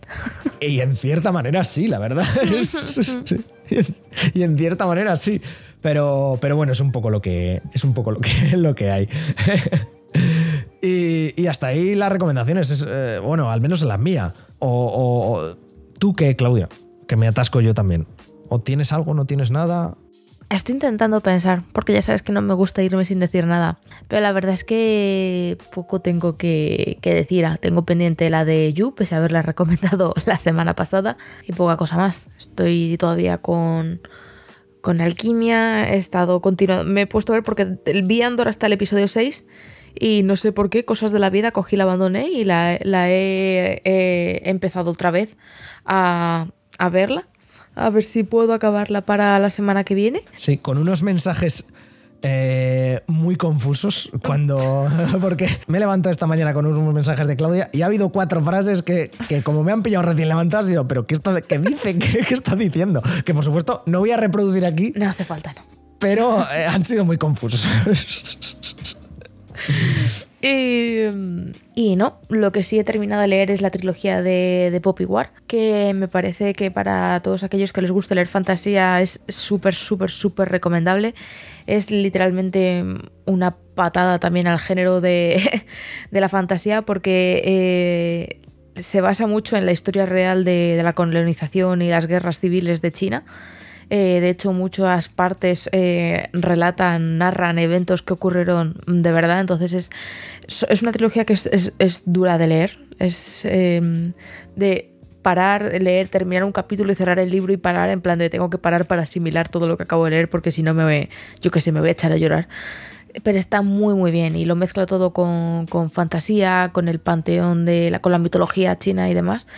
Y en cierta manera sí, la verdad. Sí. Y en cierta manera sí. Pero, pero bueno, es un poco lo que, es un poco lo que, lo que hay. Y, hasta ahí las recomendaciones. Es, eh, bueno, al menos la mía. O, tú qué, Claudia, que me atasco yo también. ¿O tienes algo, no tienes nada? Estoy intentando pensar, porque ya sabes que no me gusta irme sin decir nada. Pero la verdad es que poco tengo que, que decir. Ah, Tengo pendiente la de You, pese a haberla recomendado la semana pasada, y poca cosa más. Estoy todavía con, con Alquimia, he estado continuando. Me he puesto a ver porque vi Andor hasta el episodio 6 y no sé por qué, cosas de la vida, cogí la abandoné y la, la he, he empezado otra vez a, a verla. A ver si puedo acabarla para la semana que viene. Sí, con unos mensajes eh, muy confusos cuando. Porque me he levantado esta mañana con unos mensajes de Claudia y ha habido cuatro frases que, que como me han pillado recién levantadas, digo, ¿pero qué, está, qué dice? ¿Qué, qué está diciendo? Que por supuesto no voy a reproducir aquí, No hace falta, no. pero eh, han sido muy confusos. Y, y no, lo que sí he terminado de leer es la trilogía de, Poppy War, que me parece que para todos aquellos que les guste leer fantasía es súper, súper, súper recomendable. Es literalmente una patada también al género de, de la fantasía porque eh, se basa mucho en la historia real de la colonización y las guerras civiles de China. Eh, de hecho, muchas partes eh, relatan, narran eventos que ocurrieron de verdad. Entonces es, es una trilogía que es, es- es dura de leer. Es eh, de parar, leer, terminar un capítulo y cerrar el libro y parar en plan de tengo que parar para asimilar todo lo que acabo de leer porque si no me voy, yo que sé, me voy a echar a llorar. Pero está muy muy bien y lo mezcla todo con, con fantasía, con el panteón de la, con la mitología china y demás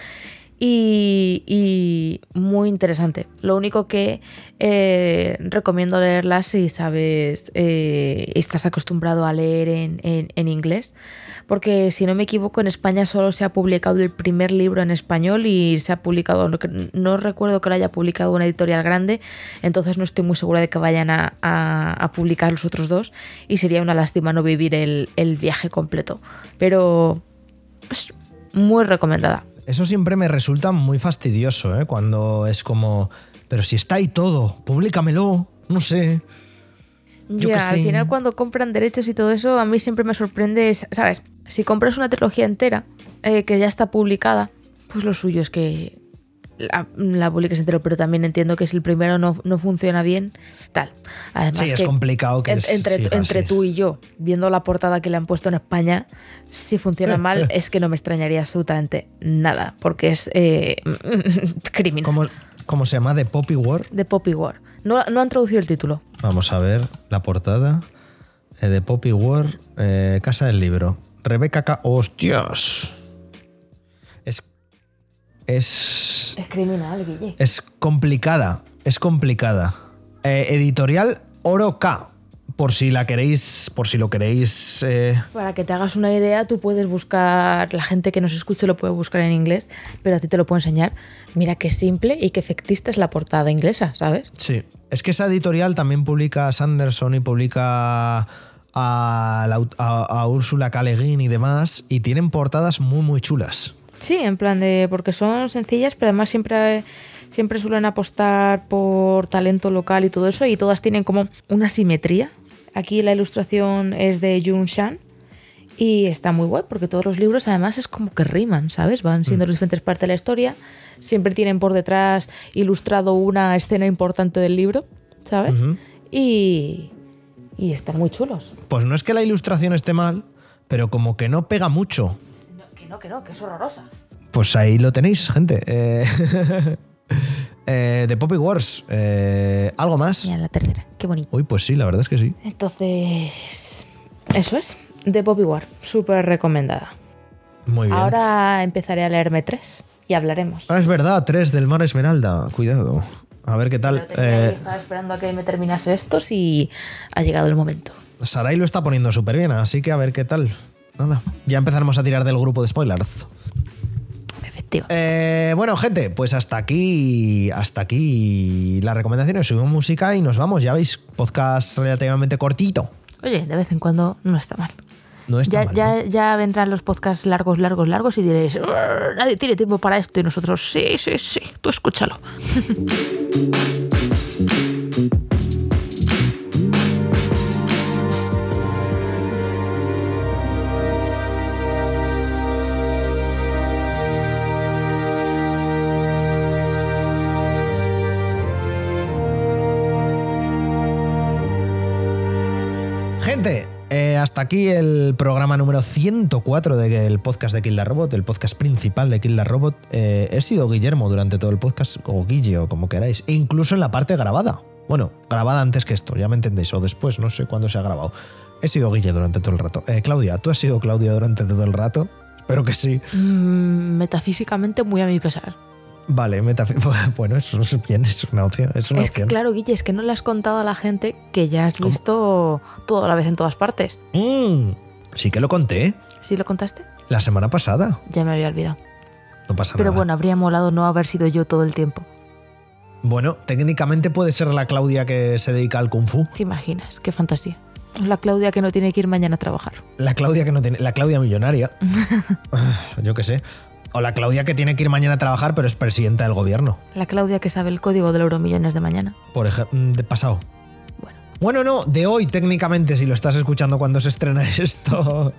y, muy interesante. Lo único que eh, recomiendo leerla si sabes, eh, estás acostumbrado a leer en, en- inglés, porque si no me equivoco en España solo se ha publicado el primer libro en español y se ha publicado, no, recuerdo que lo haya publicado una editorial grande, entonces no estoy muy segura de que vayan a, a- a publicar los otros dos y sería una lástima no vivir el, el viaje completo. Pero es muy recomendada. Eso siempre me resulta muy fastidioso, ¿eh? Cuando es como, pero si está ahí todo, públicamelo, no sé. Yo ya, al final cuando compran derechos y todo eso, a mí siempre me sorprende, es- ¿sabes? Si compras una trilogía entera eh, que ya está publicada, pues lo suyo es que la, la publiques entero, pero también entiendo que si el primero no, no funciona bien, tal. Además Sí, es que complicado que en- es- entre, siga entre tú y yo, viendo la portada que le han puesto en España, si funciona mal, es que no me extrañaría absolutamente nada, porque es eh, criminal. ¿Cómo, cómo se llama? ¿De Poppy War? De Poppy War. No, no han traducido el título. Vamos a ver la portada. Eh, de Poppy War, eh, Casa del Libro. Rebeca K. ¡Hostias! Es. Es. Es criminal, Guille. Es complicada. Es complicada. Eh, editorial Oro K. Por si la queréis. Por si lo queréis. eh, Para que te hagas una idea, tú puedes buscar, la gente que nos escuche lo puede buscar en inglés, pero a ti te lo puedo enseñar. Mira qué simple y qué efectista es la portada inglesa, ¿sabes? Sí, es que esa editorial también publica a Sanderson y publica a, la a, a Úrsula K. Y demás, y tienen portadas muy, muy chulas. Sí, en plan de, porque son sencillas, pero además siempre, siempre suelen apostar por talento local y todo eso, y todas tienen como una simetría. Aquí la ilustración es de Jun Shan. Y está muy guay porque todos los libros además es como que riman, ¿sabes? Van siendo las diferentes partes de la historia. Siempre tienen por detrás ilustrado una escena importante del libro, ¿sabes? Y, y están muy chulos. Pues no es que la ilustración esté mal, pero como que no pega mucho. Que no, que no, que es horrorosa. Pues ahí lo tenéis, gente. Eh, eh, de Poppy Wars. eh, ¿Algo más? Mira, la tercera, qué bonito. Uy, pues sí, la verdad es que sí. Entonces, eso es, de Poppy War, súper recomendada. Muy bien. Ahora empezaré a leerme tres y hablaremos. Ah, es verdad, tres del Mar Esmeralda. Cuidado. A ver qué tal. Eh, estaba esperando a que me terminase estos y ha llegado el momento. Sarai lo está poniendo súper bien, así que a ver qué tal. Nada, ya empezaremos a tirar del grupo de spoilers. Efectivo. Eh, bueno, gente, pues hasta aquí, hasta aquí las recomendaciones. Subimos música y nos vamos. Ya veis, podcast relativamente cortito. Oye, de vez en cuando no está mal. No está Ya, mal. ya, ¿no? ya vendrán los podcasts largos, largos, largos y diréis, "Urr, nadie tiene tiempo para esto y nosotros, sí, sí, sí, tú escúchalo. hasta aquí el programa número 104 del podcast de Kill Robot, el podcast principal de Kill Robot. Eh, he sido Guillermo durante todo el podcast, o Guille, o como queráis, e incluso en la parte grabada. Bueno, grabada antes que esto, ya me entendéis, o después, no sé cuándo se ha grabado. He sido Guille durante todo el rato. Eh, Claudia, ¿tú has sido Claudia durante todo el rato? Espero que sí. Mm, metafísicamente muy a mi pesar. Vale, metafi- bueno, eso es bien, es una opción. Es una Es que opción. claro, Guille, es que no le has contado a la gente que ya has visto todo a la vez en todas partes. Mm, sí que lo conté ¿Sí lo contaste? la semana pasada. Ya me había olvidado. No pasa Pero nada. bueno, habría molado no haber sido yo todo el tiempo. Bueno, técnicamente puede ser la Claudia que se dedica al kung fu. ¿Te imaginas? Qué fantasía. La Claudia que no tiene que ir mañana a trabajar. La Claudia que no tiene. La Claudia millonaria. Yo qué sé. O la Claudia que tiene que ir mañana a trabajar, pero es presidenta del gobierno. La Claudia que sabe el código del euromillones de mañana. Por ejemplo, de pasado. Bueno, Bueno, no, de hoy técnicamente, si lo estás escuchando cuando se estrena esto.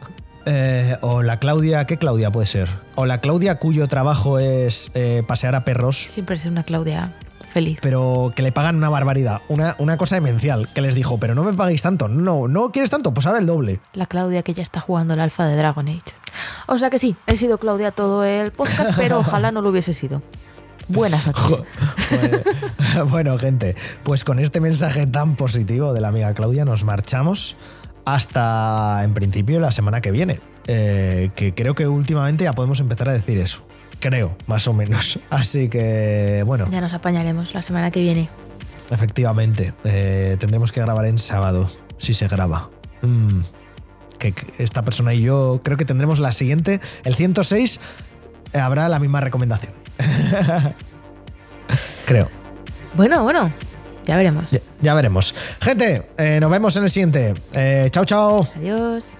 Eh, o la Claudia, ¿qué Claudia puede ser? O la Claudia cuyo trabajo es eh, pasear a perros, siempre es una Claudia feliz. pero que le pagan una barbaridad, una, una cosa demencial, que les dijo, pero no me paguéis tanto, no, no quieres tanto, pues ahora el doble. La Claudia que ya está jugando el alfa de Dragon Age. O sea que sí, he sido Claudia todo el podcast, pero ojalá no lo hubiese sido. Buenas noches. Bueno, bueno, gente, pues con este mensaje tan positivo de la amiga Claudia nos marchamos hasta, en principio, la semana que viene. Eh, que creo que últimamente ya podemos empezar a decir eso. Creo, más o menos. Así que, bueno, Ya nos apañaremos la semana que viene. efectivamente, eh, tendremos que grabar en sábado, si se graba. Mm, que que esta persona y yo creo que tendremos la siguiente, el 106, eh, habrá la misma recomendación. creo. Bueno, bueno, ya veremos. Ya, ya veremos. Gente, eh, nos vemos en el siguiente. Chao, chao. Adiós.